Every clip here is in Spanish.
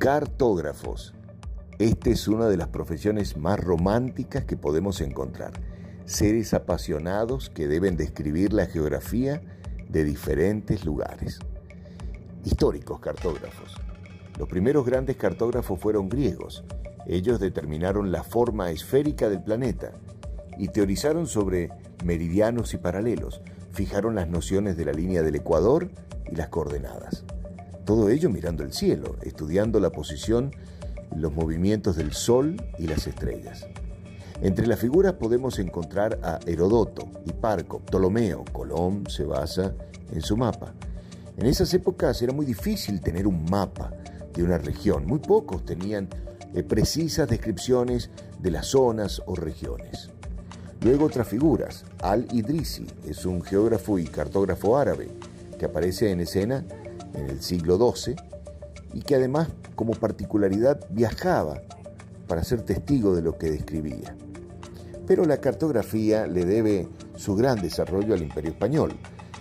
Cartógrafos. Esta es una de las profesiones más románticas que podemos encontrar. Seres apasionados que deben describir la geografía de diferentes lugares. Históricos cartógrafos. Los primeros grandes cartógrafos fueron griegos. Ellos determinaron la forma esférica del planeta y teorizaron sobre meridianos y paralelos. Fijaron las nociones de la línea del ecuador y las coordenadas. Todo ello mirando el cielo, estudiando la posición los movimientos del Sol y las estrellas. Entre las figuras podemos encontrar a Herodoto, Hiparco, Ptolomeo. Colón se basa en su mapa. En esas épocas era muy difícil tener un mapa de una región. Muy pocos tenían eh, precisas descripciones de las zonas o regiones. Luego otras figuras. Al-Idrisi es un geógrafo y cartógrafo árabe que aparece en escena en el siglo XII y que además como particularidad viajaba para ser testigo de lo que describía. Pero la cartografía le debe su gran desarrollo al Imperio Español,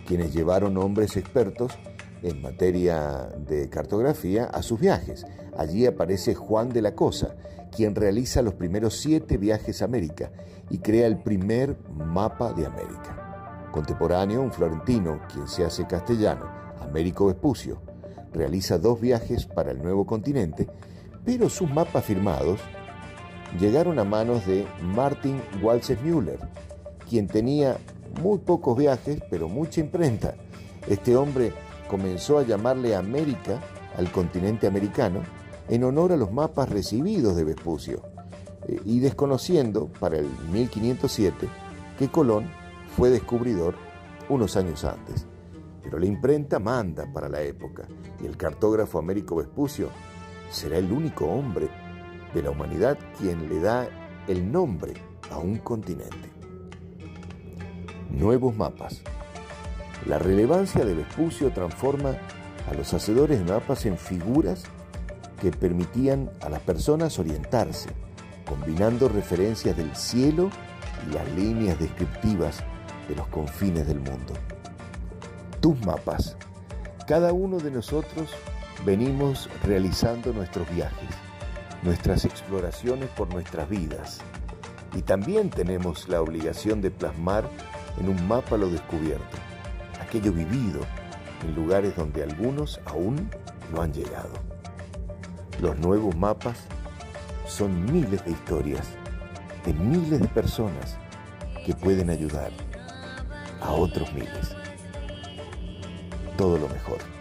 quienes llevaron hombres expertos en materia de cartografía a sus viajes. Allí aparece Juan de la Cosa, quien realiza los primeros siete viajes a América y crea el primer mapa de América. Contemporáneo, un florentino, quien se hace castellano, Américo Vespucio, realiza dos viajes para el nuevo continente, pero sus mapas firmados llegaron a manos de Martin Walser Müller, quien tenía muy pocos viajes, pero mucha imprenta. Este hombre comenzó a llamarle América al continente americano en honor a los mapas recibidos de Vespucio eh, y desconociendo para el 1507 que Colón fue descubridor unos años antes. Pero la imprenta manda para la época y el cartógrafo Américo Vespucio será el único hombre de la humanidad quien le da el nombre a un continente. Nuevos mapas. La relevancia de Vespucio transforma a los hacedores de mapas en figuras que permitían a las personas orientarse, combinando referencias del cielo y las líneas descriptivas de los confines del mundo tus mapas. Cada uno de nosotros venimos realizando nuestros viajes, nuestras exploraciones por nuestras vidas. Y también tenemos la obligación de plasmar en un mapa lo descubierto, aquello vivido en lugares donde algunos aún no han llegado. Los nuevos mapas son miles de historias de miles de personas que pueden ayudar a otros miles todo lo mejor.